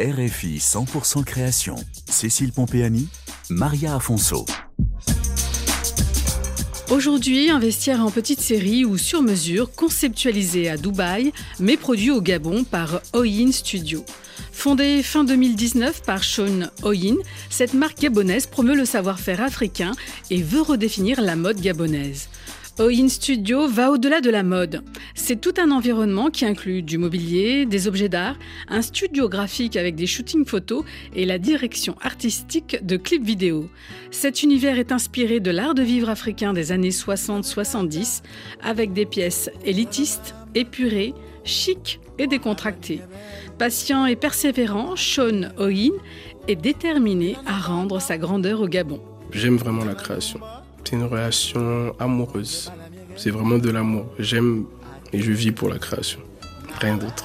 RFI 100% création. Cécile Pompéani, Maria Afonso. Aujourd'hui, un vestiaire en petite série ou sur mesure, conceptualisé à Dubaï, mais produit au Gabon par Oyin Studio. Fondée fin 2019 par Sean Oyin, cette marque gabonaise promeut le savoir-faire africain et veut redéfinir la mode gabonaise. Oin Studio va au-delà de la mode. C'est tout un environnement qui inclut du mobilier, des objets d'art, un studio graphique avec des shootings photos et la direction artistique de clips vidéo. Cet univers est inspiré de l'art de vivre africain des années 60-70 avec des pièces élitistes, épurées, chic et décontractées. Patient et persévérant, Sean Oin est déterminé à rendre sa grandeur au Gabon. J'aime vraiment la création. C'est une relation amoureuse. C'est vraiment de l'amour. J'aime et je vis pour la création. Rien d'autre.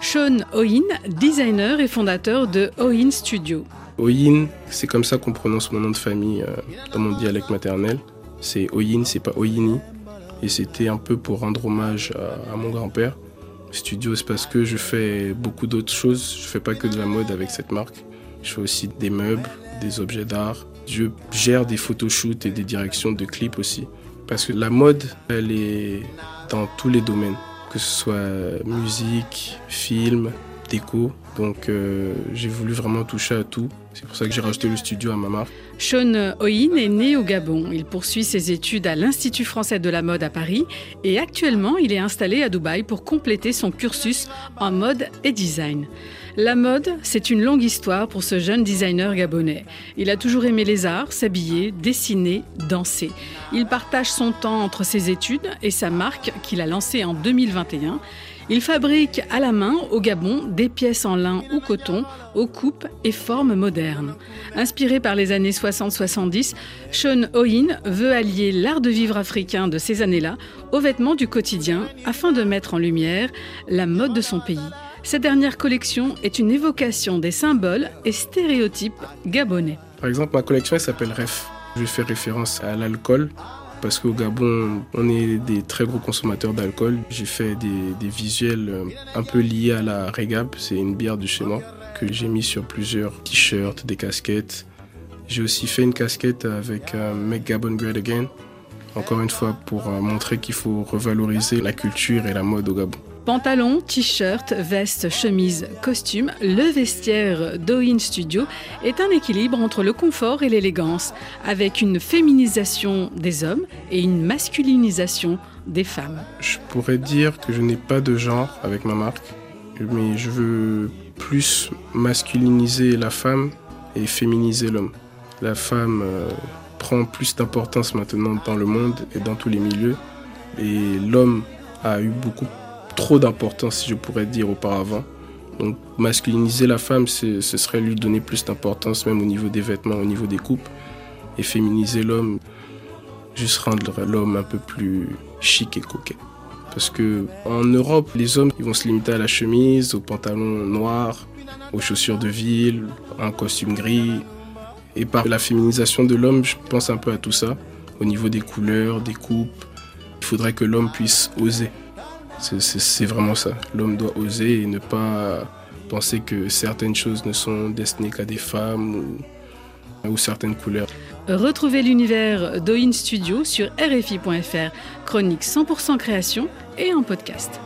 Sean Oin, designer et fondateur de Oin Studio. Oin, c'est comme ça qu'on prononce mon nom de famille euh, dans mon dialecte maternel. C'est Oyin, c'est pas Oyini. Et c'était un peu pour rendre hommage à, à mon grand-père. Studio, c'est parce que je fais beaucoup d'autres choses. Je fais pas que de la mode avec cette marque. Je fais aussi des meubles, des objets d'art, je gère des photoshoots et des directions de clips aussi. Parce que la mode, elle est dans tous les domaines, que ce soit musique, film, déco. Donc euh, j'ai voulu vraiment toucher à tout. C'est pour ça que j'ai rajouté le studio à ma marque. Sean Oyin est né au Gabon. Il poursuit ses études à l'Institut français de la mode à Paris et actuellement il est installé à Dubaï pour compléter son cursus en mode et design. La mode, c'est une longue histoire pour ce jeune designer gabonais. Il a toujours aimé les arts, s'habiller, dessiner, danser. Il partage son temps entre ses études et sa marque qu'il a lancée en 2021. Il fabrique à la main au Gabon des pièces en lin ou coton aux coupes et formes modernes. Inspiré par les années 60-70, Sean Oyin veut allier l'art de vivre africain de ces années-là aux vêtements du quotidien afin de mettre en lumière la mode de son pays. Cette dernière collection est une évocation des symboles et stéréotypes gabonais. Par exemple, ma collection s'appelle REF. Je fais référence à l'alcool parce qu'au Gabon, on est des très gros consommateurs d'alcool. J'ai fait des, visuels euh, un peu liés à la Regab, c'est une bière de chez moi que j'ai mis sur plusieurs t-shirts, des casquettes. J'ai aussi fait une casquette avec euh, Make Gabon Great Again, encore une fois pour euh, montrer qu'il faut revaloriser la culture et la mode au Gabon. Pantalon, t-shirt, veste, chemise, costume, le vestiaire d'Oin Studio est un équilibre entre le confort et l'élégance, avec une féminisation des hommes et une masculinisation des femmes. Je pourrais dire que je n'ai pas de genre avec ma marque, mais je veux plus masculiniser la femme et féminiser l'homme. La femme euh, prend plus d'importance maintenant dans le monde et dans tous les milieux, et l'homme a eu beaucoup trop d'importance, si je pourrais dire auparavant. Donc masculiniser la femme, ce serait lui donner plus d'importance, même au niveau des vêtements, au niveau des coupes. Et féminiser l'homme, juste rendre l'homme un peu plus chic et coquet. Parce que en Europe, les hommes ils vont se limiter à la chemise, au pantalon noir, aux chaussures de ville, à un costume gris. Et par la féminisation de l'homme, je pense un peu à tout ça. Au niveau des couleurs, des coupes, il faudrait que l'homme puisse oser. C'est vraiment ça. L'homme doit oser et ne pas penser que certaines choses ne sont destinées qu'à des femmes ou, certaines couleurs. Retrouvez l'univers d'Oin Studio sur RFI.fr, chronique 100% création et en podcast.